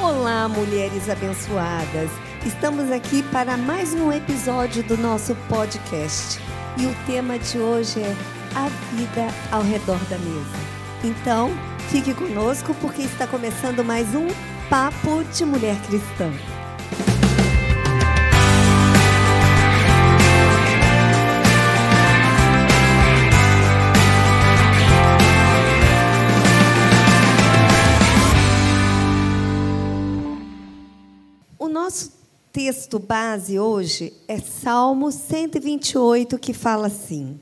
Olá, mulheres abençoadas! Estamos aqui para mais um episódio do nosso podcast. E o tema de hoje é a vida ao redor da mesa. Então, fique conosco porque está começando mais um Papo de Mulher Cristã. O nosso texto base hoje é Salmo 128, que fala assim: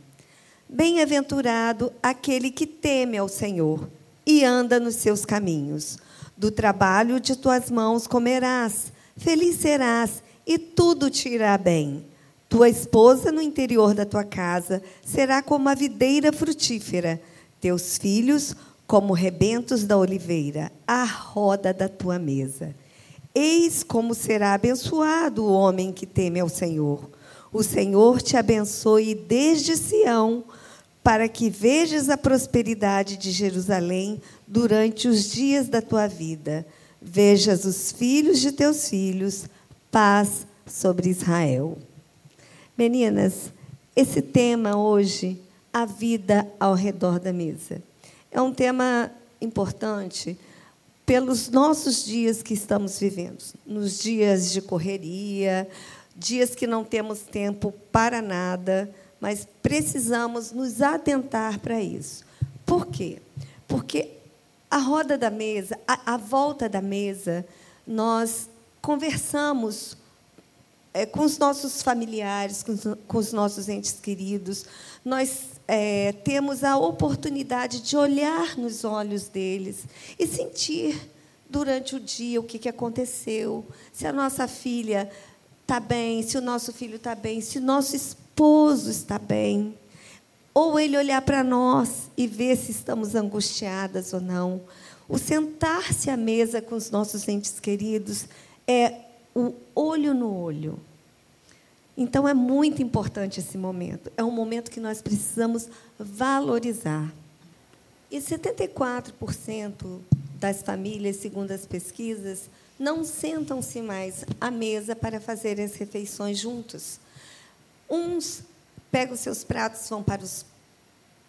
Bem-aventurado aquele que teme ao Senhor e anda nos seus caminhos. Do trabalho de tuas mãos comerás, feliz serás e tudo te irá bem. Tua esposa no interior da tua casa será como a videira frutífera, teus filhos como rebentos da oliveira, à roda da tua mesa. Eis como será abençoado o homem que teme ao Senhor. O Senhor te abençoe desde Sião, para que vejas a prosperidade de Jerusalém durante os dias da tua vida. Vejas os filhos de teus filhos, paz sobre Israel. Meninas, esse tema hoje, a vida ao redor da mesa, é um tema importante pelos nossos dias que estamos vivendo, nos dias de correria, dias que não temos tempo para nada, mas precisamos nos atentar para isso. Por quê? Porque a roda da mesa, a, a volta da mesa, nós conversamos é, com os nossos familiares, com os, com os, nossos entes queridos, nós é, temos a oportunidade de olhar nos olhos deles e sentir durante o dia o que, que aconteceu, se a nossa filha está bem, se o nosso filho está bem, se o nosso esposo está bem. Ou ele olhar para nós e ver se estamos angustiadas ou não. O sentar-se à mesa com os nossos entes queridos é o olho no olho. Então é muito importante esse momento. É um momento que nós precisamos valorizar. E 74% das famílias, segundo as pesquisas, não sentam-se mais à mesa para fazerem as refeições juntos. Uns pegam seus pratos, vão para os,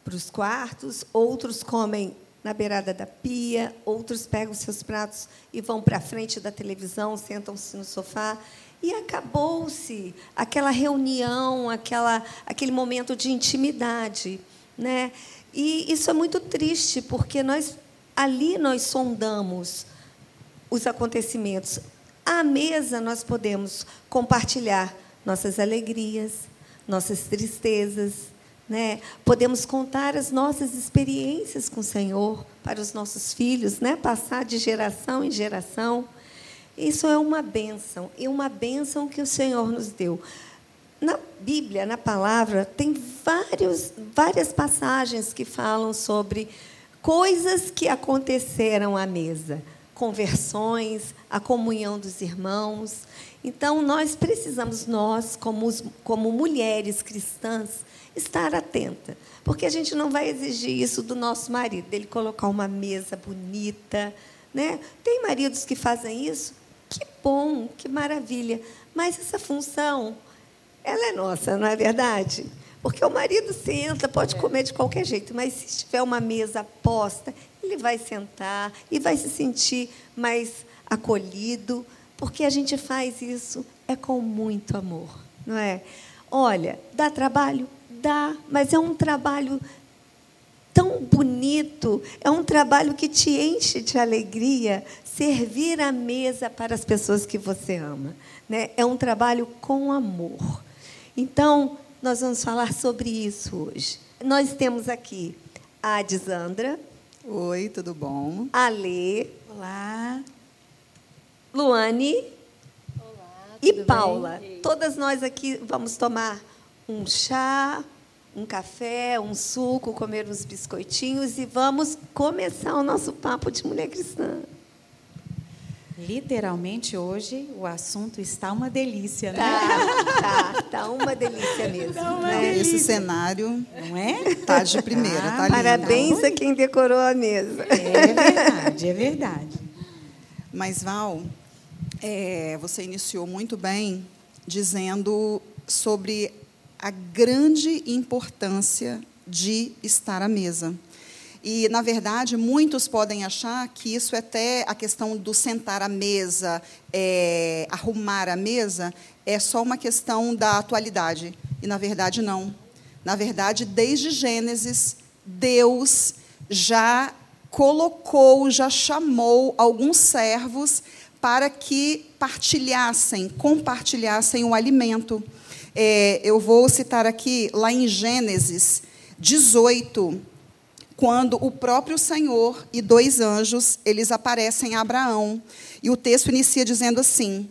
para os quartos, outros comem na beirada da pia, outros pegam seus pratos e vão para a frente da televisão, sentam-se no sofá e acabou-se aquela reunião, aquela, aquele momento de intimidade. Né? E isso é muito triste, porque nós ali nós sondamos os acontecimentos. À mesa nós podemos compartilhar nossas alegrias, nossas tristezas, né? Podemos contar as nossas experiências com o Senhor para os nossos filhos, né? Passar de geração em geração. Isso é uma bênção, e uma bênção que o Senhor nos deu. Na Bíblia, na palavra, tem vários, várias passagens que falam sobre coisas que aconteceram à mesa, conversões, a comunhão dos irmãos. Então, nós precisamos, nós, como, como mulheres cristãs, estar atenta, porque a gente não vai exigir isso do nosso marido, dele colocar uma mesa bonita. Né? Tem maridos que fazem isso, que bom, que maravilha. Mas essa função, ela é nossa, não é verdade? Porque o marido senta, pode é. comer de qualquer jeito, mas se tiver uma mesa posta, ele vai sentar e vai se sentir mais acolhido, porque a gente faz isso é com muito amor, não é? Olha, dá trabalho? Dá, mas é um trabalho tão bonito, é um trabalho que te enche de alegria servir a mesa para as pessoas que você ama. Né? É um trabalho com amor. Então, nós vamos falar sobre isso hoje. Nós temos aqui a Adisandra. Oi, tudo bom? A Lê. Olá. Luane. Olá. E Paula. Bem? Todas nós aqui vamos tomar um chá, um café, um suco, comer uns biscoitinhos e vamos começar o nosso papo de mulher cristã. Literalmente hoje o assunto está uma delícia, né? Tá, tá, tá uma delícia mesmo. Tá uma né? delícia. Esse cenário não é? Tá de primeira, ah, tá Parabéns a quem decorou a mesa. É verdade, é verdade. Mas, Val, é, você iniciou muito bem dizendo sobre a grande importância de estar à mesa. E, na verdade, muitos podem achar que isso é até a questão do sentar à mesa, é, arrumar a mesa, é só uma questão da atualidade. E, na verdade, não. Na verdade, desde Gênesis, Deus já colocou, já chamou alguns servos para que partilhassem, compartilhassem o alimento. É, eu vou citar aqui, lá em Gênesis 18, quando o próprio Senhor e dois anjos, eles aparecem a Abraão. E o texto inicia dizendo assim,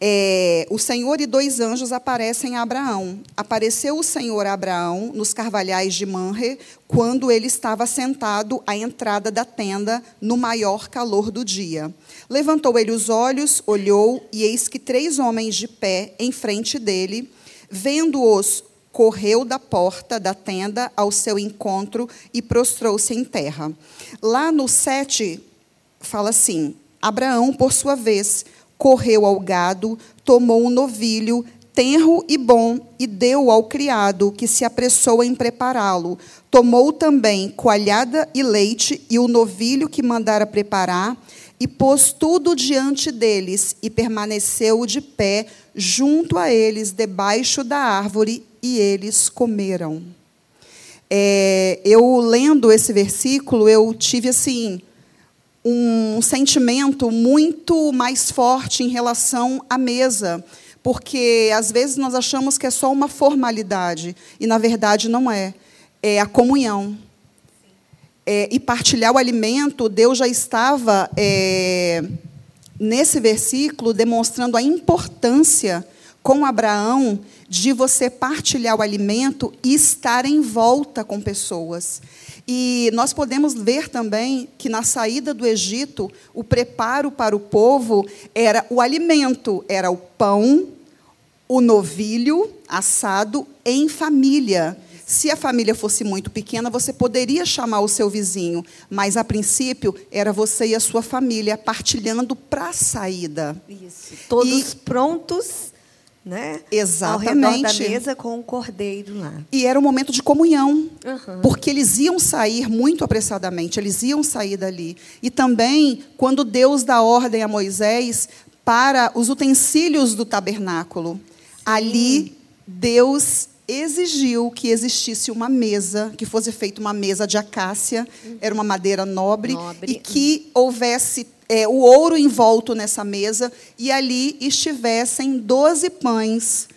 é, o Senhor e dois anjos aparecem a Abraão. Apareceu o Senhor a Abraão nos carvalhais de Manre, quando ele estava sentado à entrada da tenda, no maior calor do dia. Levantou ele os olhos, olhou, e eis que três homens de pé em frente dele, vendo-os, correu da porta da tenda ao seu encontro e prostrou-se em terra. Lá no 7, fala assim: Abraão, por sua vez, correu ao gado, tomou um novilho, tenro e bom, e deu ao criado, que se apressou em prepará-lo. Tomou também coalhada e leite, e o novilho que mandara preparar, e pôs tudo diante deles, e permaneceu de pé junto a eles, debaixo da árvore, e eles comeram. É, eu lendo esse versículo, eu tive assim um sentimento muito mais forte em relação à mesa, porque às vezes nós achamos que é só uma formalidade e na verdade não é. É a comunhão. É, e partilhar o alimento, Deus já estava é, nesse versículo demonstrando a importância com Abraão de você partilhar o alimento e estar em volta com pessoas. E nós podemos ver também que na saída do Egito, o preparo para o povo era o alimento, era o pão, o novilho assado em família. Se a família fosse muito pequena, você poderia chamar o seu vizinho, mas a princípio era você e a sua família partilhando para a saída. Isso. Todos e, prontos né? Exatamente. Ao redor da mesa com o cordeiro lá. E era um momento de comunhão, uhum. porque eles iam sair muito apressadamente, eles iam sair dali. E também, quando Deus dá ordem a Moisés para os utensílios do tabernáculo, Sim. ali Deus exigiu que existisse uma mesa, que fosse feita uma mesa de acácia, era uma madeira nobre, nobre. e que houvesse é, o ouro envolto nessa mesa, e ali estivessem doze pães,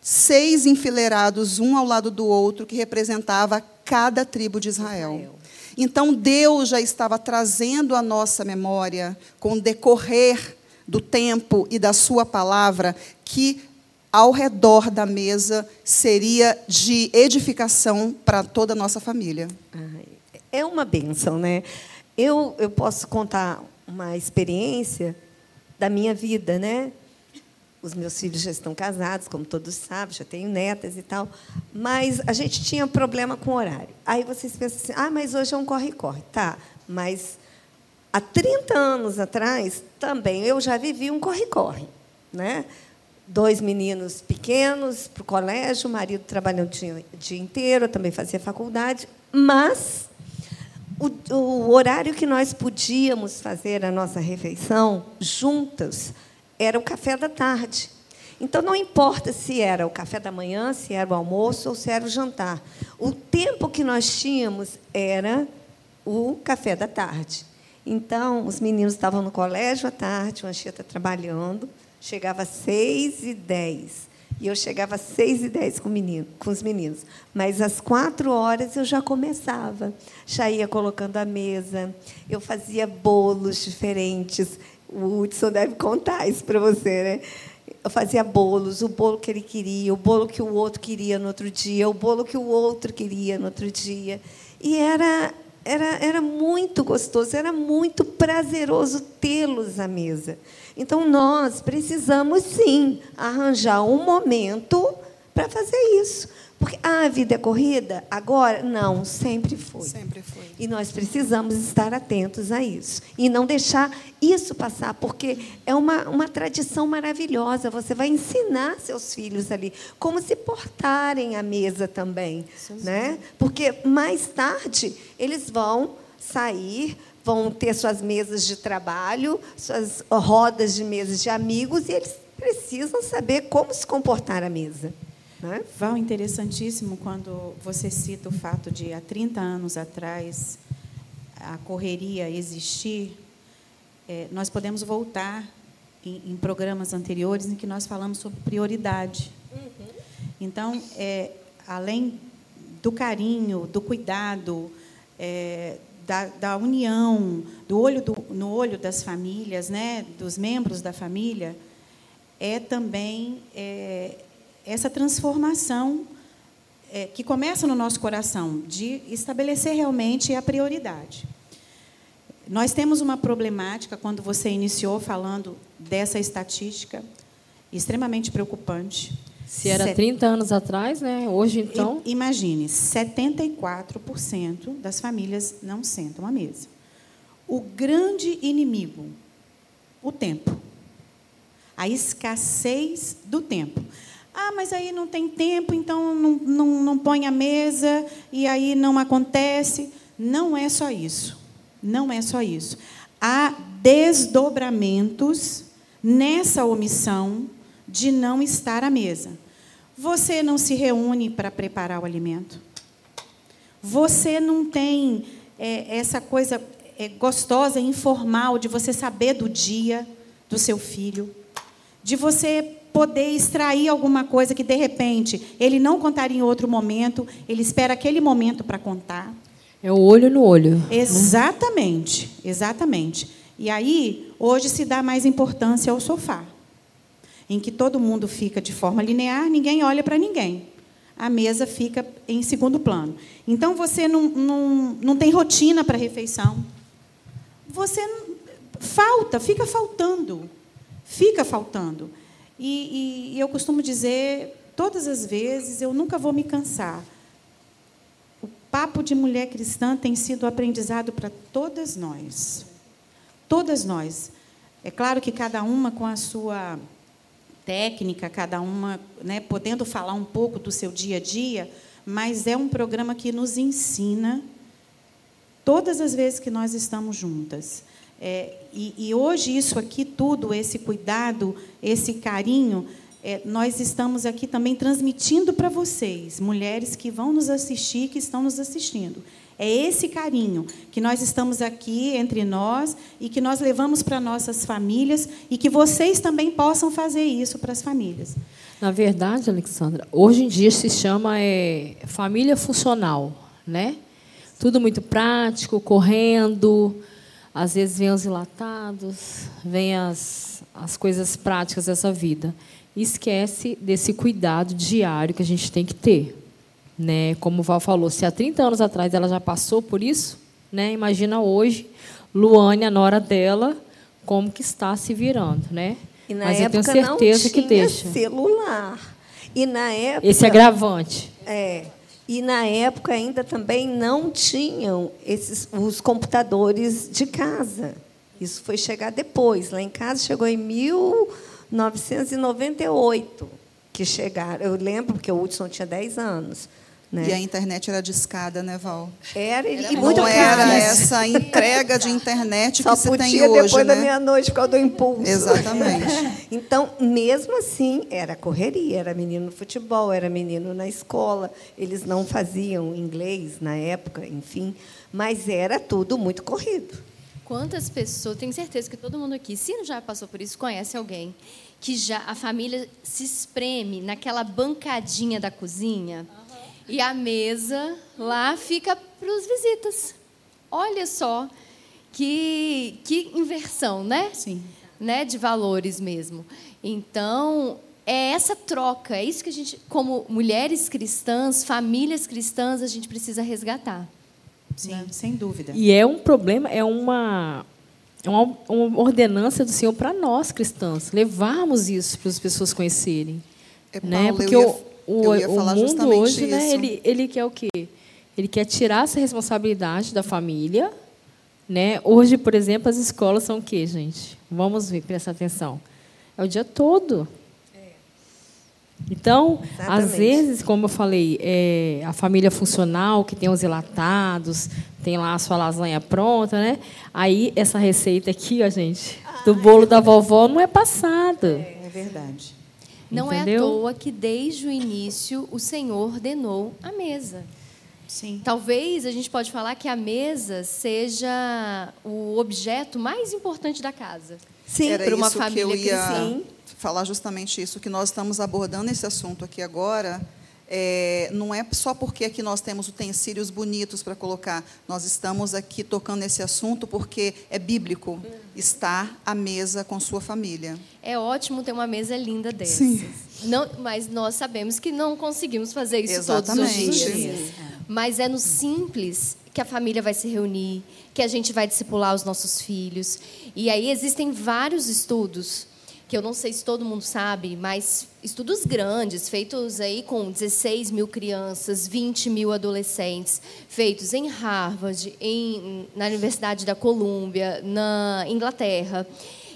seis enfileirados, um ao lado do outro, que representava cada tribo de Israel. Então, Deus já estava trazendo à nossa memória, com o decorrer do tempo e da Sua palavra, que ao redor da mesa seria de edificação para toda a nossa família. É uma benção, né? Eu, eu posso contar uma experiência da minha vida, né? Os meus filhos já estão casados, como todos sabem, já tenho netas e tal, mas a gente tinha problema com horário. Aí vocês pensam assim: ah, mas hoje é um corre-corre. Tá, mas há 30 anos atrás também eu já vivi um corre-corre. Né? Dois meninos pequenos para o colégio, o marido trabalhando o dia inteiro, eu também fazia faculdade, mas o, o horário que nós podíamos fazer a nossa refeição juntas era o café da tarde. Então, não importa se era o café da manhã, se era o almoço ou se era o jantar. O tempo que nós tínhamos era o café da tarde. Então, os meninos estavam no colégio à tarde, o Anchieta trabalhando, chegava às seis e dez. E eu chegava às seis e dez com, menino, com os meninos. Mas às quatro horas eu já começava. Já ia colocando a mesa. Eu fazia bolos diferentes. O Hudson deve contar isso para você, né? Eu fazia bolos, o bolo que ele queria, o bolo que o outro queria no outro dia, o bolo que o outro queria no outro dia. E era, era, era muito gostoso, era muito prazeroso tê-los à mesa. Então, nós precisamos, sim, arranjar um momento para fazer isso. Porque ah, a vida é corrida? Agora? Não, sempre foi. Sempre foi. E nós precisamos estar atentos a isso. E não deixar isso passar, porque é uma, uma tradição maravilhosa. Você vai ensinar seus filhos ali como se portarem à mesa também. Né? Porque mais tarde eles vão sair, vão ter suas mesas de trabalho, suas rodas de mesas de amigos, e eles precisam saber como se comportar à mesa. Né? Val, interessantíssimo quando você cita o fato de há 30 anos atrás a correria existir. É, nós podemos voltar em, em, programas anteriores em que nós falamos sobre prioridade. Uhum. Então, é, além do carinho, do cuidado, é, da, da, união, do olho do, no olho das famílias, né, dos membros da família, é também é, essa transformação é, que começa no nosso coração, de estabelecer realmente a prioridade. Nós temos uma problemática, quando você iniciou falando dessa estatística, extremamente preocupante. Se era Set... 30 anos atrás, né? hoje então. Imagine, 74% das famílias não sentam à mesa. O grande inimigo, o tempo. A escassez do tempo. Ah, mas aí não tem tempo, então não, não, não põe a mesa e aí não acontece. Não é só isso. Não é só isso. Há desdobramentos nessa omissão de não estar à mesa. Você não se reúne para preparar o alimento. Você não tem é, essa coisa é, gostosa, informal, de você saber do dia do seu filho, de você poder extrair alguma coisa que, de repente, ele não contaria em outro momento, ele espera aquele momento para contar. É o olho no olho. Né? Exatamente, né? exatamente. E aí, hoje se dá mais importância ao sofá, em que todo mundo fica de forma linear, ninguém olha para ninguém. A mesa fica em segundo plano. Então, você não, não, não tem rotina para refeição. Você falta, fica faltando. Fica faltando. E, e, e eu costumo dizer, todas as vezes, eu nunca vou me cansar. O papo de mulher cristã tem sido aprendizado para todas nós. Todas nós. É claro que cada uma com a sua técnica, cada uma né, podendo falar um pouco do seu dia a dia, mas é um programa que nos ensina todas as vezes que nós estamos juntas. É, e, e, hoje, isso aqui, tudo, esse cuidado, esse carinho, é, nós estamos aqui também transmitindo para vocês, mulheres que vão nos assistir, que estão nos assistindo. É esse carinho que nós estamos aqui entre nós e que nós levamos para nossas famílias e que vocês também possam fazer isso para as famílias. Na verdade, Alexandra, hoje em dia se chama é, família funcional, né? Tudo muito prático, correndo, às vezes vem os enlatados, vem as, as coisas práticas dessa vida. E esquece desse cuidado diário que a gente tem que ter. Né? Como o Val falou, se há 30 anos atrás ela já passou por isso, né? imagina hoje, Luane, a nora dela, como que está se virando. Né? E na Mas época eu tenho certeza não tinha que deixa. celular. E na época. Esse agravante. É. E na época ainda também não tinham esses os computadores de casa. Isso foi chegar depois. Lá em casa chegou em 1998 que chegaram. Eu lembro porque o Hudson tinha 10 anos. Né? E a internet era discada, né, Val? Era, e era muito Não era essa entrega de internet Só que você tem hoje, depois né? da meia-noite por causa do impulso. Exatamente. então, mesmo assim, era correria. Era menino no futebol, era menino na escola. Eles não faziam inglês na época, enfim. Mas era tudo muito corrido. Quantas pessoas, tenho certeza que todo mundo aqui, se não já passou por isso, conhece alguém que já a família se espreme naquela bancadinha da cozinha e a mesa lá fica para os visitas. Olha só que, que inversão, né? Sim. Né? De valores mesmo. Então, é essa troca, é isso que a gente, como mulheres cristãs, famílias cristãs, a gente precisa resgatar. Sim, né? sem dúvida. E é um problema, é uma, é uma, uma ordenança do Senhor para nós cristãos, levarmos isso para as pessoas conhecerem. É, né? Porque ia... o, o, o mundo hoje, né, isso. ele, ele quer o quê? Ele quer tirar essa responsabilidade da família. Né? Hoje, por exemplo, as escolas são o quê, gente? Vamos ver, prestar atenção. É o dia todo. Então, às Exatamente. vezes, como eu falei, é, a família funcional, que tem os enlatados, tem lá a sua lasanha pronta, né? Aí, essa receita aqui, ó, gente, do bolo da vovó não é passada. É verdade. Não é à Entendeu? toa que desde o início o Senhor ordenou a mesa. Sim. Talvez a gente pode falar que a mesa seja o objeto mais importante da casa. Sim, Era para uma isso família que eu ia cristã. falar justamente isso, que nós estamos abordando esse assunto aqui agora. É, não é só porque aqui nós temos utensílios bonitos para colocar. Nós estamos aqui tocando esse assunto porque é bíblico estar à mesa com sua família. É ótimo ter uma mesa linda dessas. Sim. Não, mas nós sabemos que não conseguimos fazer isso todos os Exatamente. dias. Mas é no simples que a família vai se reunir, que a gente vai discipular os nossos filhos. E aí existem vários estudos, que eu não sei se todo mundo sabe, mas estudos grandes, feitos aí com 16 mil crianças, 20 mil adolescentes, feitos em Harvard, em, na Universidade da Colômbia, na Inglaterra.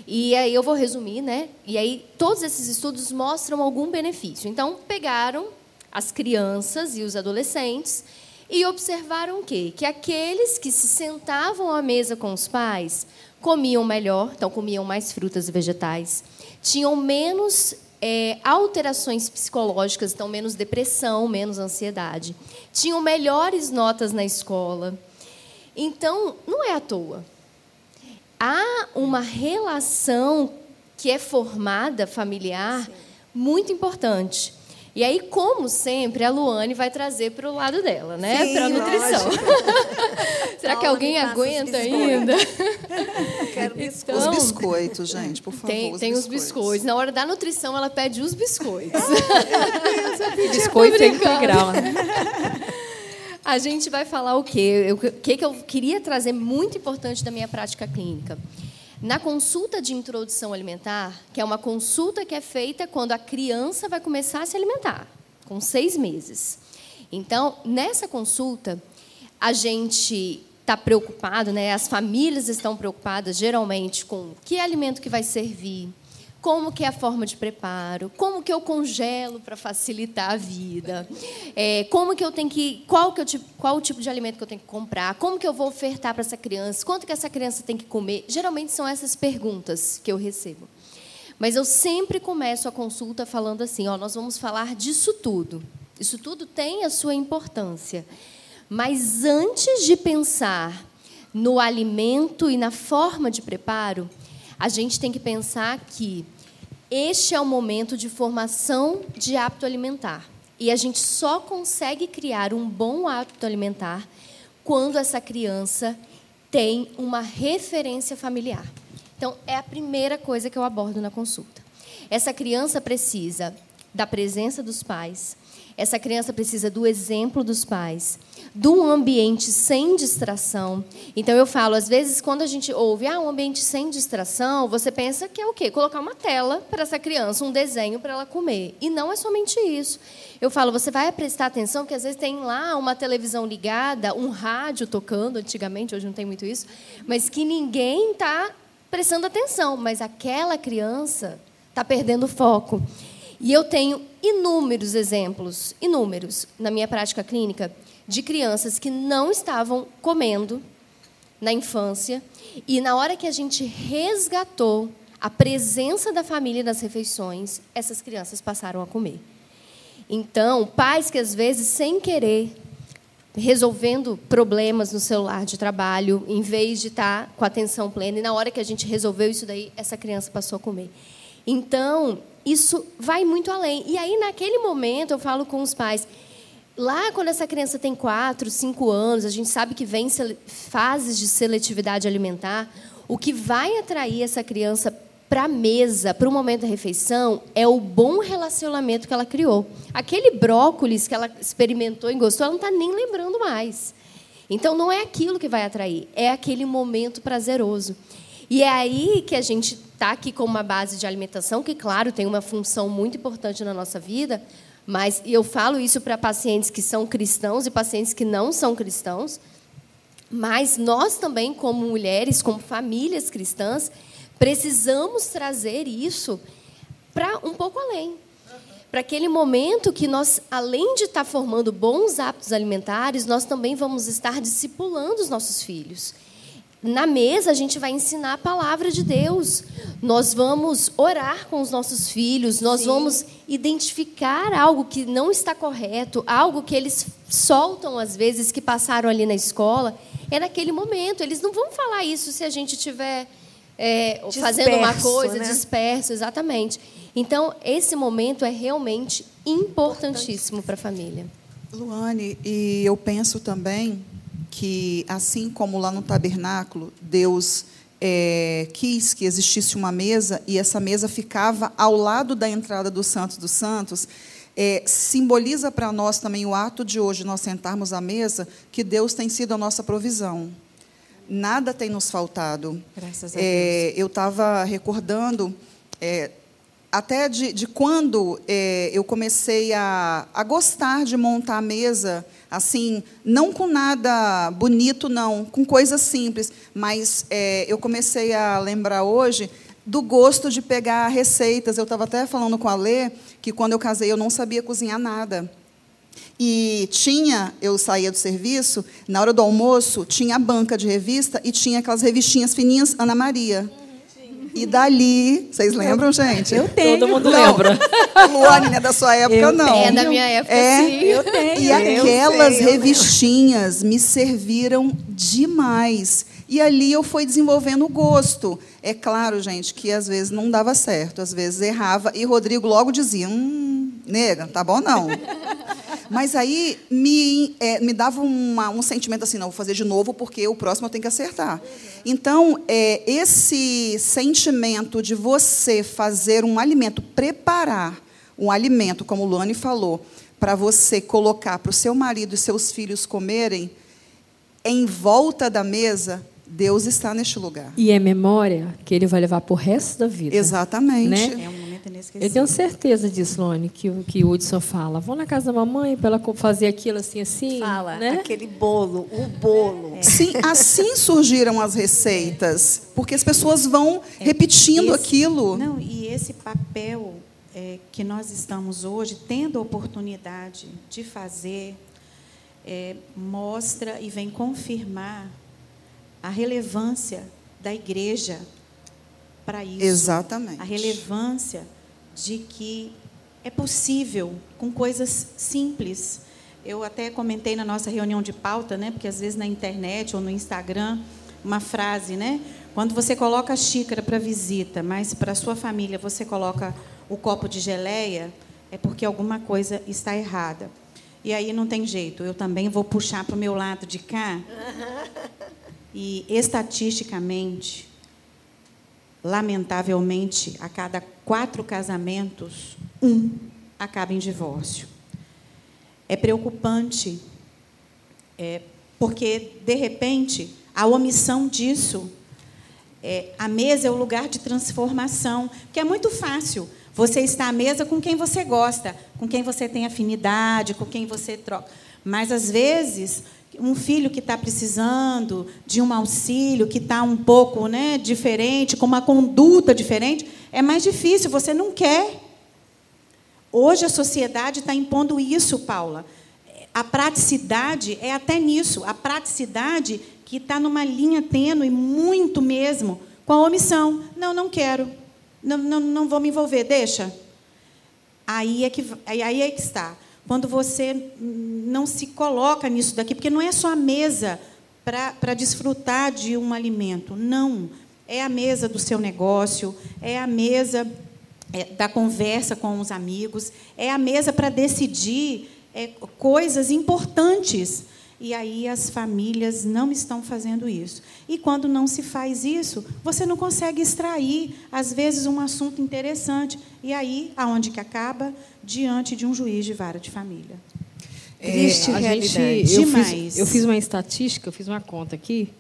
E aí eu vou resumir, né? E aí todos esses estudos mostram algum benefício. Então pegaram as crianças e os adolescentes e observaram o quê? Que aqueles que se sentavam à mesa com os pais comiam melhor, então comiam mais frutas e vegetais, tinham menos é, alterações psicológicas, então menos depressão, menos ansiedade, tinham melhores notas na escola. Então, não é à toa há uma relação que é formada familiar muito importante. E aí, como sempre, a Luane vai trazer para o lado dela, né? Para a nutrição. Será que alguém os aguenta biscoitos. ainda? Quero biscoito. Os Então, biscoitos, gente, por favor. Tem, os tem os biscoitos. biscoitos. Na hora da nutrição, ela pede os biscoitos. Biscoito brincando. integral. né? A gente vai falar o quê? Eu- O que, que eu queria trazer muito importante da minha prática clínica? Na consulta de introdução alimentar, que é uma consulta que é feita quando a criança vai começar a se alimentar, com seis meses. Então, nessa consulta, a gente está preocupado, né? as famílias estão preocupadas, geralmente, com que alimento que vai servir, como que é a forma de preparo, como que eu congelo para facilitar a vida, é, como que eu tenho que, qual que eu, qual o tipo de alimento que eu tenho que comprar, como que eu vou ofertar para essa criança, quanto que essa criança tem que comer. Geralmente são essas perguntas que eu recebo. Mas eu sempre começo a consulta falando assim, ó, nós vamos falar disso tudo. Isso tudo tem a sua importância. Mas antes de pensar no alimento e na forma de preparo, a gente tem que pensar que este é o momento de formação de hábito alimentar. E a gente só consegue criar um bom hábito alimentar quando essa criança tem uma referência familiar. Então, é a primeira coisa que eu abordo na consulta. Essa criança precisa da presença dos pais, essa criança precisa do exemplo dos pais, de um ambiente sem distração. Então, eu falo, às vezes, quando a gente ouve ah, um ambiente sem distração, você pensa que é o quê? Colocar uma tela para essa criança, um desenho para ela comer. E não é somente isso. Eu falo, você vai prestar atenção, que às vezes tem lá uma televisão ligada, um rádio tocando, antigamente, hoje não tem muito isso, mas que ninguém está prestando atenção, mas aquela criança está perdendo foco. E eu tenho inúmeros exemplos, inúmeros, na minha prática clínica, de crianças que não estavam comendo na infância e na hora que a gente resgatou a presença da família nas refeições, essas crianças passaram a comer. Então, pais que às vezes sem querer resolvendo problemas no celular de trabalho, em vez de estar com atenção plena, e na hora que a gente resolveu isso daí, essa criança passou a comer. Então, isso vai muito além. E aí, naquele momento, eu falo com os pais, lá quando essa criança tem 4, 5 anos, a gente sabe que vem fases de seletividade alimentar, o que vai atrair essa criança para a mesa, para o momento da refeição, é o bom relacionamento que ela criou. Aquele brócolis que ela experimentou e gostou, ela não está nem lembrando mais. Então, não é aquilo que vai atrair, é aquele momento prazeroso. E é aí que a gente está aqui com uma base de alimentação, que, claro, tem uma função muito importante na nossa vida, Mas eu falo isso para pacientes que são cristãos e pacientes que não são cristãos. Mas nós também, como mulheres, como famílias cristãs, precisamos trazer isso para um pouco além. Para aquele momento que nós, além de estar formando bons hábitos alimentares, nós também vamos estar discipulando os nossos filhos. Na mesa, a gente vai ensinar a palavra de Deus. Nós vamos orar com os nossos filhos, nós Sim. vamos identificar algo que não está correto, algo que eles soltam às vezes, que passaram ali na escola. É naquele momento. Eles não vão falar isso se a gente estiver é, fazendo uma coisa né? disperso, exatamente. Então, esse momento é realmente importantíssimo para a família. Luane, e eu penso também que, assim como lá no tabernáculo, Deus é, quis que existisse uma mesa e essa mesa ficava ao lado da entrada do Santos dos Santos, é, simboliza para nós também o ato de hoje nós sentarmos à mesa que Deus tem sido a nossa provisão. Nada tem nos faltado. Graças a é, Deus. eu estava recordando é, até de, de quando é, eu comecei a, a gostar de montar a mesa, assim, não com nada bonito, não, com coisas simples, mas é, eu comecei a lembrar hoje do gosto de pegar receitas. Eu estava até falando com a Lê que quando eu casei eu não sabia cozinhar nada. E tinha, eu saía do serviço, na hora do almoço, tinha a banca de revista e tinha aquelas revistinhas fininhas Ana Maria. E dali, vocês lembram, gente? Eu tenho. Todo mundo não. lembra. Luane, não é da sua época, eu não. É da minha época, é. sim. Eu tenho. E aquelas revistinhas me serviram demais. E ali eu fui desenvolvendo o gosto. É claro, gente, que às vezes não dava certo, às vezes errava. E Rodrigo logo dizia: hum, nega, tá bom não. Mas aí me, é, me dava uma, um sentimento assim, não, vou fazer de novo porque o próximo eu tenho que acertar. Então, é, esse sentimento de você fazer um alimento, preparar um alimento, como o Luane falou, para você colocar para o seu marido e seus filhos comerem, em volta da mesa, Deus está neste lugar. E é memória que ele vai levar para o resto da vida. Exatamente. Né? É um inesquecível. Eu tenho certeza disso, Lone, que, que o Hudson fala. Vou na casa da mamãe para ela fazer aquilo assim, assim. Fala, né? aquele bolo, o bolo. É. Sim, assim surgiram as receitas. Porque as pessoas vão é, repetindo esse, aquilo. Não, e esse papel é, que nós estamos hoje tendo a oportunidade de fazer é, mostra e vem confirmar a relevância da igreja para isso. Exatamente. A relevância de que é possível com coisas simples. Eu até comentei na nossa reunião de pauta, né, porque às vezes na internet ou no Instagram, uma frase, né? Quando você coloca a xícara para visita, mas para a sua família você coloca o copo de geleia, é porque alguma coisa está errada. E aí não tem jeito, eu também vou puxar para o meu lado de cá E estatisticamente, lamentavelmente, a cada quatro casamentos, um acaba em divórcio. É preocupante, é, porque, de repente, a omissão disso, é, a mesa é o lugar de transformação, que é muito fácil. Você está à mesa com quem você gosta, com quem você tem afinidade, com quem você troca. Mas, às vezes, um filho que está precisando de um auxílio, que está um pouco né, diferente, com uma conduta diferente, é mais difícil, você não quer. Hoje a sociedade está impondo isso, Paula. A praticidade é até nisso, a praticidade que está numa linha tênue, muito mesmo, com a omissão. Não, não quero. Não, não, não vou me envolver, deixa. Aí é que, aí é que está quando você não se coloca nisso daqui, porque não é só a mesa para desfrutar de um alimento, não. É a mesa do seu negócio, é a mesa é, da conversa com os amigos, é a mesa para decidir é, coisas importantes. E aí as famílias não estão fazendo isso. E quando não se faz isso, você não consegue extrair, às vezes, um assunto interessante. E aí, aonde que acaba? Diante de um juiz de vara de família. É, Triste realidade. Gente, eu, Demais. Fiz, eu fiz uma estatística, eu fiz uma conta aqui,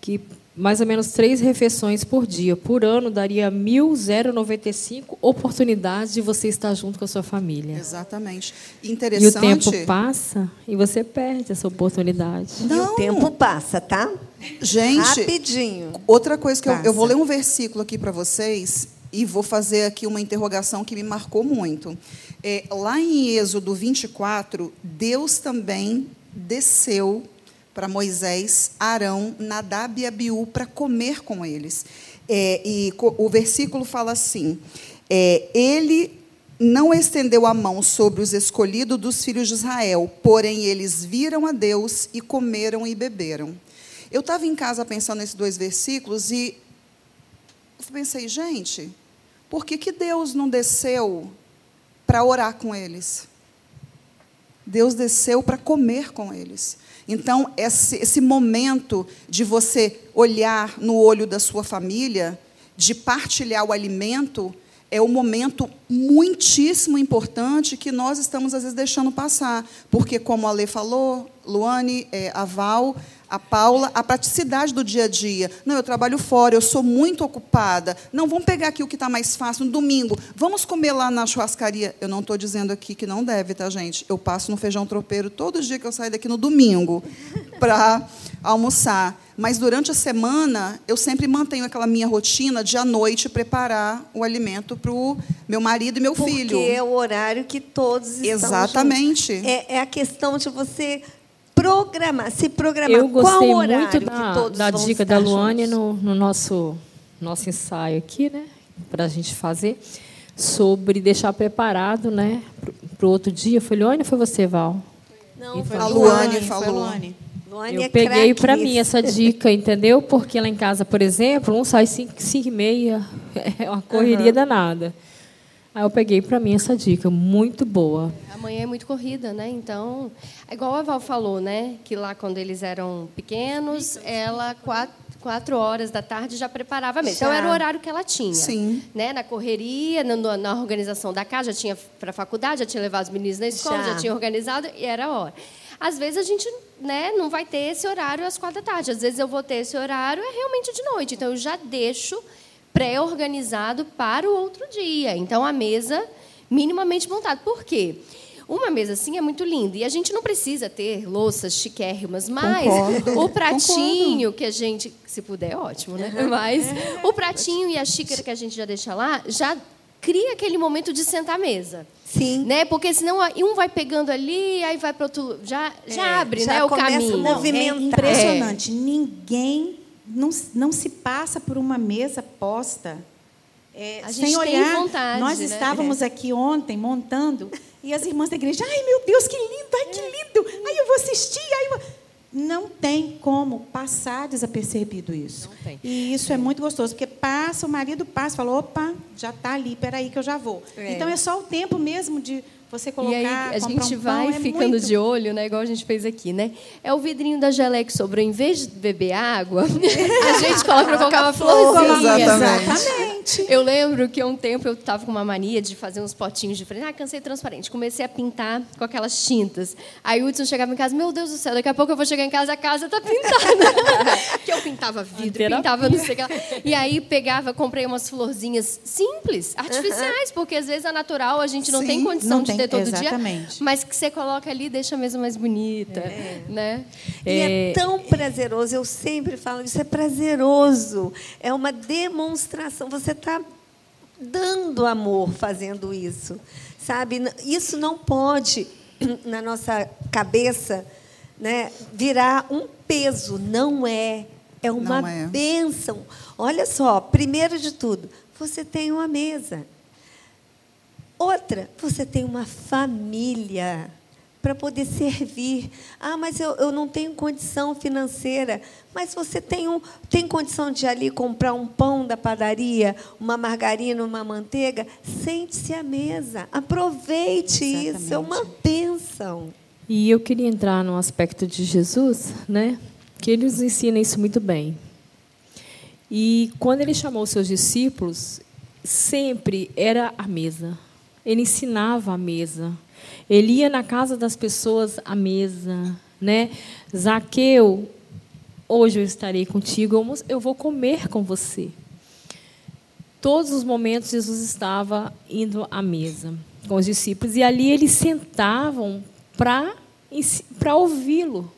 que mais ou menos três refeições por dia. Por ano, daria 1.095 oportunidades de você estar junto com a sua família. Exatamente. E o Interessante. tempo passa e você perde essa oportunidade. E Não. o tempo passa, tá? Gente, Rapidinho. outra coisa que eu, eu vou ler um versículo aqui para vocês e vou fazer aqui uma interrogação que me marcou muito. É, lá em Êxodo 24, Deus também desceu para Moisés, Arão, Nadab e Abiú para comer com eles. É, e o versículo fala assim: é, Ele não estendeu a mão sobre os escolhidos dos filhos de Israel, porém eles viram a Deus e comeram e beberam. Eu estava em casa pensando nesses dois versículos e pensei, gente, por que, que Deus não desceu para orar com eles? Deus desceu para comer com eles. Então, esse, esse momento de você olhar no olho da sua família, de partilhar o alimento, é um momento muitíssimo importante que nós estamos, às vezes, deixando passar. Porque, como a Lê falou, Luane, é, a Val, a Paula, a praticidade do dia a dia. Não, eu trabalho fora, eu sou muito ocupada. Não, vamos pegar aqui o que está mais fácil no domingo. Vamos comer lá na churrascaria. Eu não estou dizendo aqui que não deve, tá, gente? Eu passo no feijão tropeiro todo dia que eu saio daqui no domingo para almoçar. Mas durante a semana, eu sempre mantenho aquela minha rotina de à noite preparar o alimento para o meu marido e meu Porque filho. é o horário que todos estão Exatamente. É, é a questão de você programar, se programar. Eu gostei Qual horário muito que da, da dica da Luane no, no nosso, nosso ensaio aqui, né? Para a gente fazer, sobre deixar preparado, né? Para o outro dia. Foi Luane ou foi você, Val? Não, Foi A foi Luane Foi falou. Luane. Luane Eu é peguei para mim essa dica, entendeu? Porque lá em casa, por exemplo, um sai 5 e meia, é uma correria danada. Aí eu peguei para mim essa dica, muito boa. Amanhã é muito corrida, né? Então, é igual a Val falou, né? Que lá quando eles eram pequenos, ela quatro, quatro horas da tarde já preparava mesmo. Então era o horário que ela tinha. Sim. Né? Na correria, na, na- na organização da casa, já tinha para a faculdade, já tinha levado os meninos na escola, Já. já, tinha organizado e era a hora. Às vezes a gente né, não vai ter esse horário às quatro da tarde. Às vezes eu vou ter esse horário é realmente de noite. Então eu já deixo pré-organizado para o outro dia. Então a mesa minimamente montada. Por quê? Uma mesa assim é muito linda. E a gente não precisa ter louças chiquérrimas, mas Concordo. o pratinho que a gente. Se puder, ótimo, né? Mas o pratinho e a xícara que a gente já deixa lá já cria aquele momento de sentar à mesa. Sim. Né? Porque senão um vai pegando ali, aí vai para outro. Já, já É, abre já né, o começa a caminho. mover- movimentar. É impressionante. Ninguém não, não se passa por uma mesa posta é, A sem gente tem olhar. vontade, Nós né? estávamos aqui ontem montando e as irmãs da igreja, ai meu Deus, que lindo, ai que lindo, ai eu vou assistir, ai eu vou... Não tem como passar desapercebido isso. Tem. E isso é muito gostoso, porque passa, o marido passa, fala, opa, já está ali, peraí que eu já vou. É. Então é só o tempo mesmo de você colocar, E aí a gente um vai pão, é ficando muito de olho, né? Igual a gente fez aqui, né? É o vidrinho da geleia que sobrou. Em vez de beber água, a gente coloca para colocar uma florzinha. Exatamente. Exatamente. Eu lembro que há um tempo eu estava com uma mania de fazer uns potinhos diferentes. Ah, cansei transparente. Comecei a pintar com aquelas tintas. Aí o Hudson chegava em casa, meu Deus do céu, daqui a pouco eu vou chegar em casa, a casa está pintada. que eu pintava vidro, pintava não sei o que lá. E aí pegava, comprei umas florzinhas simples, artificiais, porque às vezes a natural a gente não Sim, tem condição não de ter todo dia. exatamente. Mas que você coloca ali deixa a mesa mais bonita. Né? E é tão prazeroso, eu sempre falo, isso é prazeroso. É uma demonstração. Você está dando amor fazendo isso. Sabe? Isso não pode, na nossa cabeça, né, virar um peso. Não é. É uma Não é. bênção. Olha só, primeiro de tudo, você tem uma mesa. Outra, você tem uma família para poder servir. Ah, mas eu, eu não tenho condição financeira. Mas você tem, um, tem condição de ali comprar um pão da padaria, uma margarina, uma manteiga? Sente-se à mesa. Aproveite isso. É uma bênção. E eu queria entrar no aspecto de Jesus, né? Que ele nos ensina isso muito bem. E quando ele chamou os seus discípulos, sempre era a mesa. Ele ensinava a mesa. Ele ia na casa das pessoas à mesa, né? Zaqueu hoje eu estarei contigo, eu vou comer com você. Todos os momentos Jesus estava indo à mesa com os discípulos e ali eles sentavam para para ouvi-lo.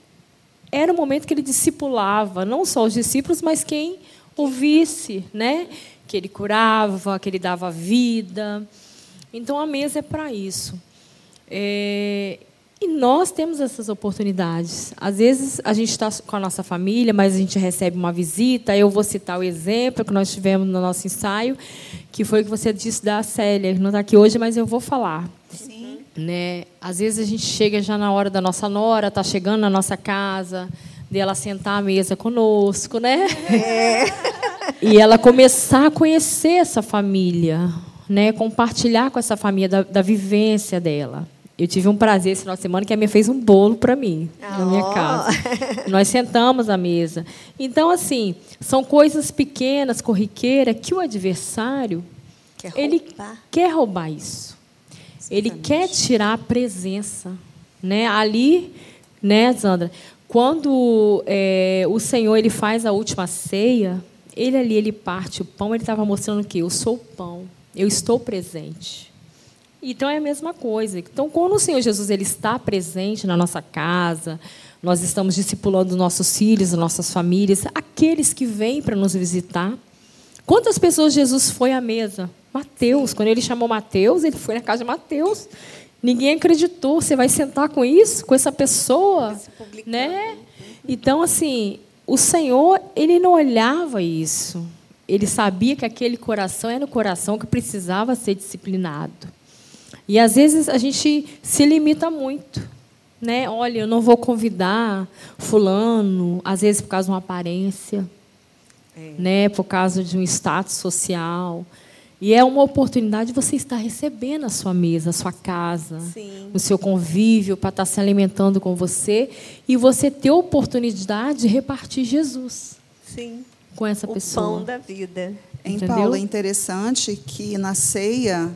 Era o momento que ele discipulava, não só os discípulos, mas quem ouvisse, né? Que ele curava, que ele dava vida. Então a mesa é para isso. É, e nós temos essas oportunidades. Às vezes a gente está com a nossa família, mas a gente recebe uma visita. Eu vou citar o exemplo que nós tivemos no nosso ensaio, que foi o que você disse da Célia, que não está aqui hoje, mas eu vou falar. Sim. Né? Às vezes a gente chega já na hora da nossa nora, está chegando na nossa casa, dela sentar à mesa conosco, né? É. E ela começar a conhecer essa família, né? compartilhar com essa família da, da vivência dela. Eu tive um prazer esse final de semana que a minha fez um bolo para mim, oh. na minha casa. Nós sentamos à mesa. Então, assim, são coisas pequenas, corriqueiras, que o adversário quer ele quer roubar isso. Exatamente. Ele quer tirar a presença. Né? Ali, né, Sandra, quando é, o Senhor ele faz a última ceia, ele ali ele parte o pão, ele estava mostrando o quê? Eu sou o pão, eu estou presente. Então é a mesma coisa. Então, quando o Senhor Jesus ele está presente na nossa casa, nós estamos discipulando nossos filhos, nossas famílias, aqueles que vêm para nos visitar. Quantas pessoas Jesus foi à mesa? Mateus, quando ele chamou Mateus, ele foi na casa de Mateus. Ninguém acreditou. Você vai sentar com isso, com essa pessoa, né? Então, assim, o Senhor, ele não olhava isso. Ele sabia que aquele coração era o coração que precisava ser disciplinado. E às vezes a gente se limita muito. Né? Olha, eu não vou convidar fulano, às vezes por causa de uma aparência, é. né? por causa de um status social. E é uma oportunidade de você estar recebendo a sua mesa, a sua casa, Sim. o seu convívio para estar se alimentando com você e você ter a oportunidade de repartir Jesus Sim. Com essa o pessoa. O pão da vida. Em Paulo, é interessante que na ceia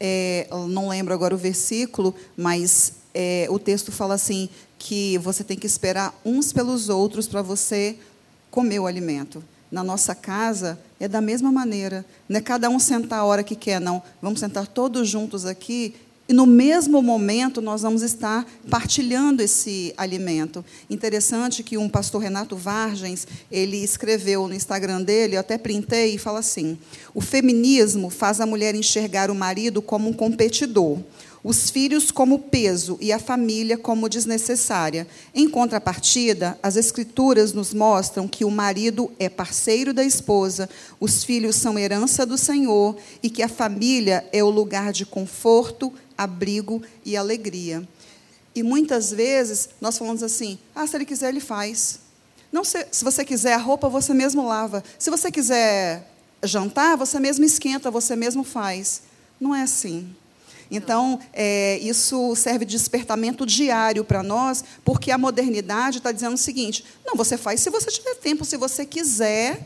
é, não lembro agora o versículo, mas é, o texto fala assim que você tem que esperar uns pelos outros para você comer o alimento. Na nossa casa é da mesma maneira. Não é cada um sentar a hora que quer, não. Vamos sentar todos juntos aqui e no mesmo momento nós vamos estar partilhando esse alimento. Interessante que um pastor Renato Vargens, ele escreveu no Instagram dele, eu até printei e fala assim: "O feminismo faz a mulher enxergar o marido como um competidor, os filhos como peso e a família como desnecessária. Em contrapartida, as escrituras nos mostram que o marido é parceiro da esposa, os filhos são herança do Senhor e que a família é o lugar de conforto, abrigo e alegria. E muitas vezes nós falamos assim: ah, se ele quiser, ele faz. Não se, se você quiser a roupa, você mesmo lava. Se você quiser jantar, você mesmo esquenta, você mesmo faz. Não é assim. Então, é, isso serve de despertamento diário para nós, porque a modernidade está dizendo o seguinte: não, você faz se você tiver tempo, se você quiser,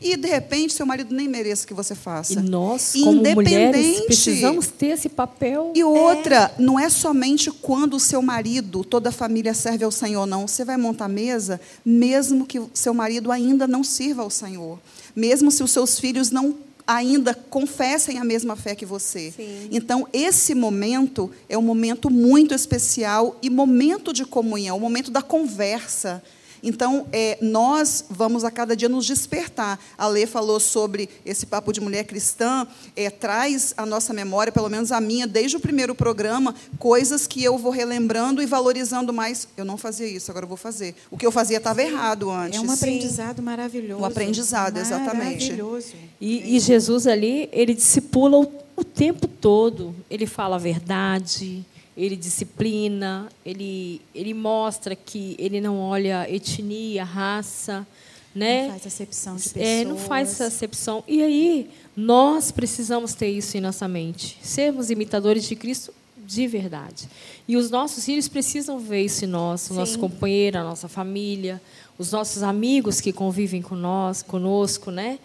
e, de repente, seu marido nem merece que você faça. E nós, como mulheres, precisamos ter esse papel. E outra, é... não é somente quando o seu marido, toda a família serve ao Senhor, não. Você vai montar mesa, mesmo que seu marido ainda não sirva ao Senhor. Mesmo se os seus filhos não ainda confessem a mesma fé que você. Sim. Então, esse momento é um momento muito especial e momento de comunhão, o momento da conversa então, é, nós vamos a cada dia nos despertar. A Lê falou sobre esse papo de mulher cristã, é, traz à nossa memória, pelo menos a minha, desde o primeiro programa, coisas que eu vou relembrando e valorizando mais. Eu não fazia isso, agora eu vou fazer. O que eu fazia estava errado antes. É um aprendizado maravilhoso. Um aprendizado, exatamente. Maravilhoso. E, e Jesus ali, ele discipula o, o tempo todo. Ele fala a verdade ele disciplina, ele, ele mostra que ele não olha etnia, raça, né? Não faz acepção de pessoas. É, não faz acepção. E aí, nós precisamos ter isso em nossa mente, sermos imitadores de Cristo de verdade. E os nossos filhos precisam ver isso em nós, o nosso companheiro, a nossa família, os nossos amigos que convivem com nós, conosco, né?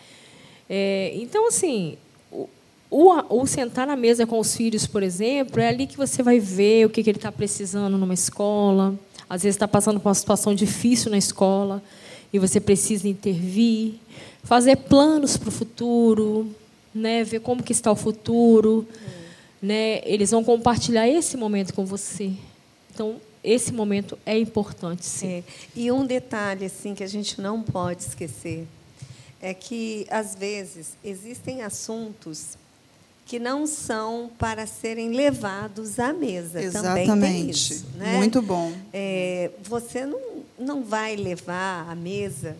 É, então, assim, o, o, sentar na mesa com os filhos, por exemplo, é ali que você vai ver o que, que ele está precisando numa escola. Às vezes está passando por uma situação difícil na escola. e você precisa intervir, fazer planos para o futuro, né? ver como que está o futuro. Né? Eles vão compartilhar esse momento com você. Então, esse momento é importante, sim. É. E um detalhe assim que a gente não pode esquecer é que às vezes existem assuntos que não são para serem levados à mesa. Também tem Exatamente. isso, né? Muito bom. É, você não, não vai levar à mesa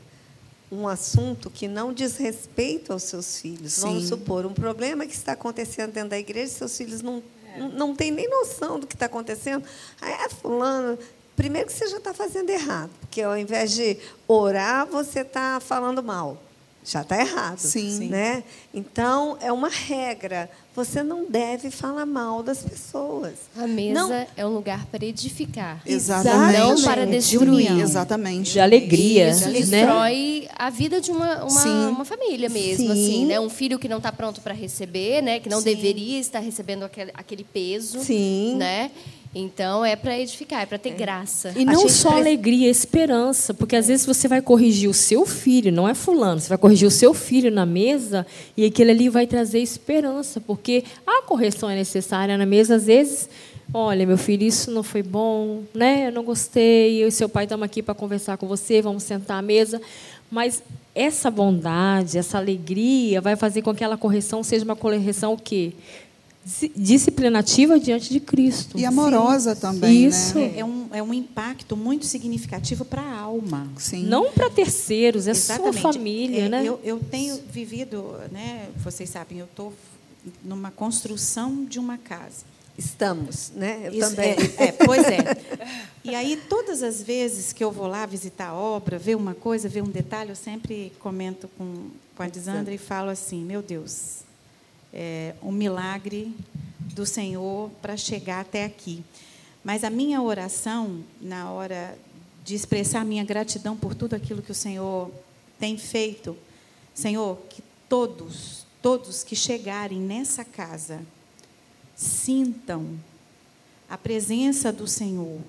um assunto que não diz respeito aos seus filhos. Vamos Sim. supor, um problema que está acontecendo dentro da igreja, seus filhos não, não, não têm nem noção do que está acontecendo. Aí, é fulano. Primeiro que você já está fazendo errado, porque ao invés de orar, você está falando mal. Já está errado. Sim. Né? Então, é uma regra. Você não deve falar mal das pessoas. A mesa Não- é um lugar para edificar. Exatamente. Não para De destruir. união. Exatamente. De alegria, Isso né? destrói a vida de uma, uma, uma família mesmo, Sim. assim, né? Um filho que não está pronto para receber, né? Que não Sim. deveria estar recebendo aquele, aquele peso, Sim. né? Então é para edificar, é para ter graça. E não só pre- alegria, esperança, porque às vezes você vai corrigir o seu filho, não é fulano, você vai corrigir o seu filho na mesa e aquele ali vai trazer esperança, porque a correção é necessária na mesa, às vezes, olha, meu filho, isso não foi bom, né? Eu não gostei, eu e seu pai estamos aqui para conversar com você, vamos sentar à mesa, mas essa bondade, essa alegria vai fazer com que aquela correção seja uma correção o quê? Dis- Disciplinativa diante de Cristo. E amorosa também, Isso. né? É, é um, é um impacto muito significativo para a alma. Sim. Não para terceiros, é Exatamente. sua família, É, né? Eu, eu tenho vivido, né? Vocês sabem, eu estou numa construção de uma casa. Estamos, né? Eu Isso, também. é, é, pois é. E aí, todas as vezes que eu vou lá visitar a obra, ver uma coisa, ver um detalhe, eu sempre comento com, com a Disandra e falo assim: meu Deus, é um milagre do Senhor para chegar até aqui. Mas a minha oração, na hora de expressar minha gratidão por tudo aquilo que o Senhor tem feito, Senhor, que todos, todos que chegarem nessa casa, sintam a presença do Senhor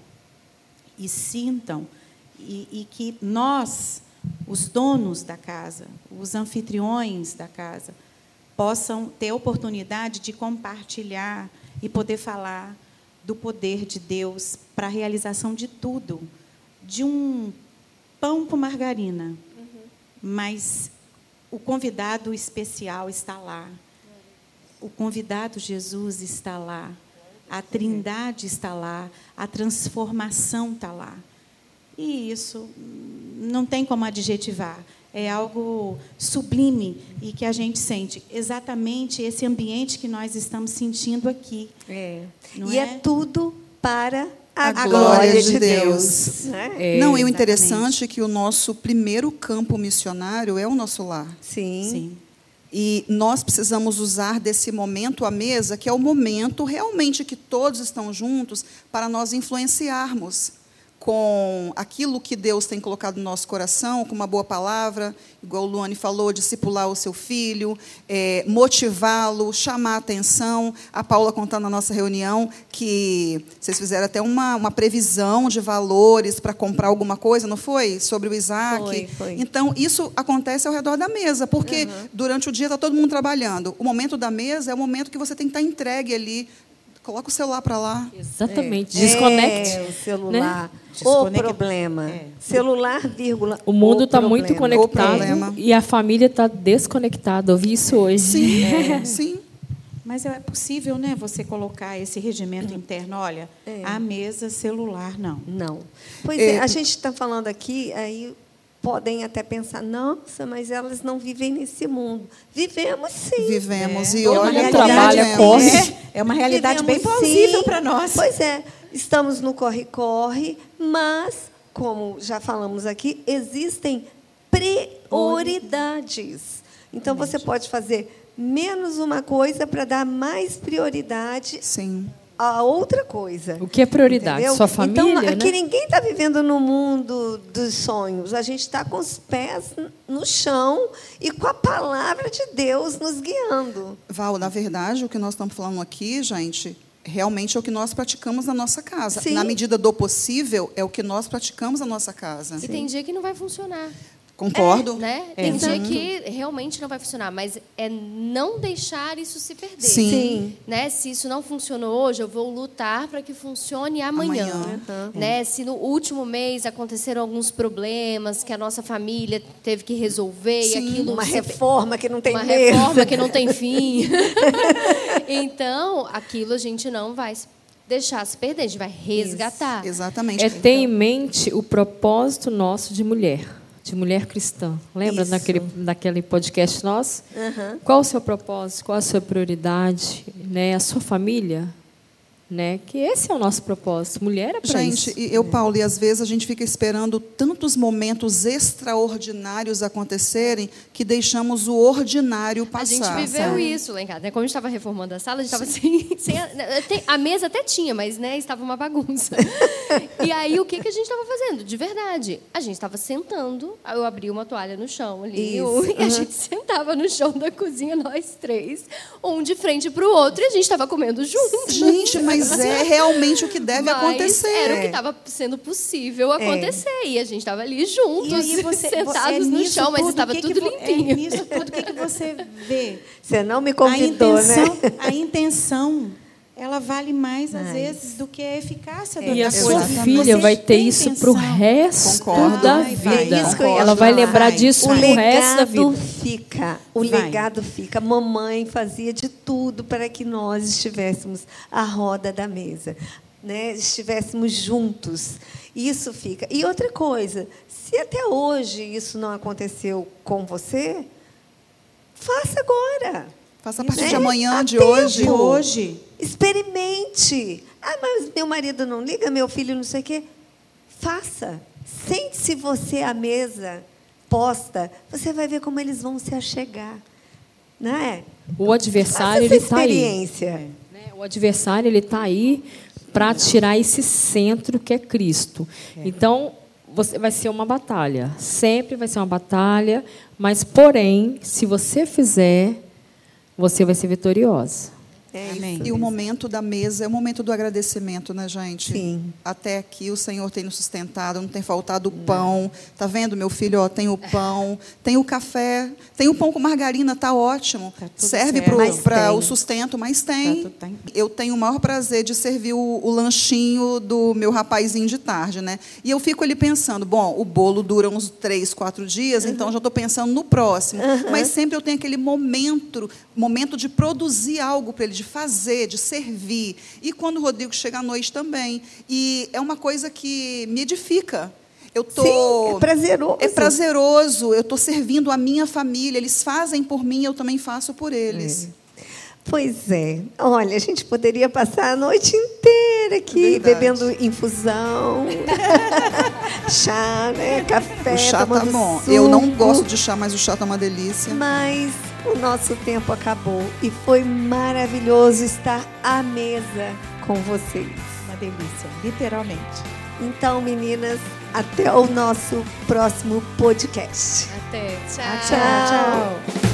e sintam e, e que nós, os donos da casa, os anfitriões da casa, possam ter oportunidade de compartilhar e poder falar do poder de Deus para a realização de tudo, de um pão com margarina, mas o convidado especial está lá. O convidado Jesus está lá. A Trindade está lá. A transformação está lá. E isso hum, não tem como adjetivar. É algo sublime e que a gente sente. Exatamente esse ambiente que nós estamos sentindo aqui. É. Não e é? é? tudo para a, A glória, glória de de Deus. Deus. né? É, Não, e o interessante é que o nosso primeiro campo missionário é o nosso lar. Sim. Sim. E nós precisamos usar desse momento à mesa, que é o momento realmente que todos estão juntos, para nós influenciarmos com aquilo que Deus tem colocado no nosso coração, com uma boa palavra, igual o Luane falou, discipular o seu filho, é, motivá-lo, chamar a atenção. A Paula contando na nossa reunião que vocês fizeram até uma, uma previsão de valores para comprar alguma coisa, não foi? Sobre o Isaac. Foi, foi. Então, isso acontece ao redor da mesa, porque durante o dia está todo mundo trabalhando. O momento da mesa é o momento que você tem que estar entregue ali. Coloca o celular para lá. Exatamente. É, Desconecte. o celular. O Desconecta- problema. é. Celular, vírgula. O mundo o está muito conectado e a família está desconectada. Eu vi isso hoje. Sim, sim. Mas é possível, né, você colocar esse regimento interno, olha, a mesa celular não. Não. Pois é, É, a gente está falando aqui, aí podem até pensar, nossa, mas elas não vivem nesse mundo. Vivemos sim. Vivemos. É. E olha, trabalha, vivemos. corre. É, é uma realidade bem Vivemos, plausível sim. para nós. Pois é, estamos no corre-corre, mas, como já falamos aqui, existem prioridades. Então, você pode fazer menos uma coisa para dar mais prioridade Sim. A outra coisa. O que é prioridade? Entendeu? Sua família, Então, né? aqui ninguém está vivendo no mundo dos sonhos. A gente está com os pés no chão e com a palavra de Deus nos guiando. Val, na verdade, o que nós estamos falando aqui, gente, realmente é o que nós praticamos na nossa casa. Sim. Na medida do possível, é o que nós praticamos na nossa casa. E tem dia que não vai funcionar. Concordo. Né? É. Tem dia que realmente não vai funcionar, mas é não deixar isso se perder. Sim. Sim. Né? Se isso não funcionou hoje, eu vou lutar para que funcione amanhã. Amanhã. Né? Se no último mês aconteceram alguns problemas que a nossa família teve que resolver Sim, e aquilo Uma se- reforma que não tem uma mesa. reforma que não tem fim. então, aquilo a gente não vai deixar se perder, a gente vai resgatar. Exatamente. É ter em mente o propósito nosso de mulher, de mulher cristã. Lembra Isso. daquele, daquele podcast nosso? Qual o seu propósito? Qual a sua prioridade? Né? A sua família? Né? Que esse é o nosso propósito. Mulher é para Gente, isso. eu, Paulo, e às vezes a gente fica esperando tantos momentos extraordinários acontecerem que deixamos o ordinário A passar. gente viveu sabe? isso lá em casa. né? Quando a gente estava reformando a sala, a gente estava sem, sem a, né, a mesa até tinha, mas né, estava uma bagunça. E aí o que, que a gente estava fazendo? De verdade, a gente estava sentando. Eu abri uma toalha no chão ali, Isso, e a gente sentava no chão da cozinha nós três, um de frente para o outro, e a gente estava comendo juntos. Gente, mas é realmente o que deve Mas acontecer. Era o que estava sendo possível acontecer. E a gente estava ali juntos, E você, sentados é no chão, mas tudo, estava o que tudo que vo- limpinho. É nisso tudo, o que, que você vê? Você não me a convidou, intenção, né? a intenção, ela vale mais, às Mais. vezes, do que a eficácia da E a sua filha vai ter isso para o resto Concordo. da Vai, vai, vida. É eu ia Ela vai lembrar Vai, disso para o resto da legado vida. fica. O Vai. legado fica. Mamãe fazia de tudo para que nós estivéssemos à roda da mesa, né? estivéssemos juntos. Isso fica. E outra coisa, se até hoje isso não aconteceu com você, faça agora. Faça a partir Né? de amanhã, Há de tempo. hoje. Hoje. Experimente. Ah, mas meu marido não liga, meu filho não sei o quê. Faça. Sente-se você à mesa posta, você vai ver como eles vão se achegar. Não é? O adversário ele está aí. experiência. né? O adversário ele está aí para tirar esse centro que é Cristo. Então você vai ser uma batalha. Sempre vai ser uma batalha, mas porém, se você fizer, você vai ser vitoriosa. É Amém. E o momento da mesa é o momento do agradecimento, né, gente? Sim. Até aqui o Senhor tem nos sustentado, não tem faltado o pão. Tá vendo, meu filho? Ó, tem o pão, tem o café, tem o pão com margarina, tá ótimo. Tá Serve para o sustento, mas Tá tem. tá Eu tenho o maior prazer de servir o, o lanchinho do meu rapazinho de tarde, né? E eu fico ali pensando, bom, o bolo dura uns três, quatro dias, então já estou pensando no próximo. Mas sempre eu tenho aquele momento, momento de produzir algo para ele, de fazer, de servir. E quando o Rodrigo chega à noite também. E é uma coisa que me edifica. Eu tô Sim, é prazeroso. É prazeroso. Eu estou servindo a minha família. Eles fazem por mim, eu também faço por eles. Pois é. Olha, a gente poderia passar a noite inteira aqui Verdade. bebendo infusão, chá, né? Café, o chá tá bom. suco. Eu não gosto de chá, mas o chá tá uma delícia. Mas o nosso tempo acabou e foi maravilhoso estar à mesa com vocês. Uma delícia, literalmente. Então, meninas, até o nosso próximo podcast. Até. Tchau. Tchau, tchau.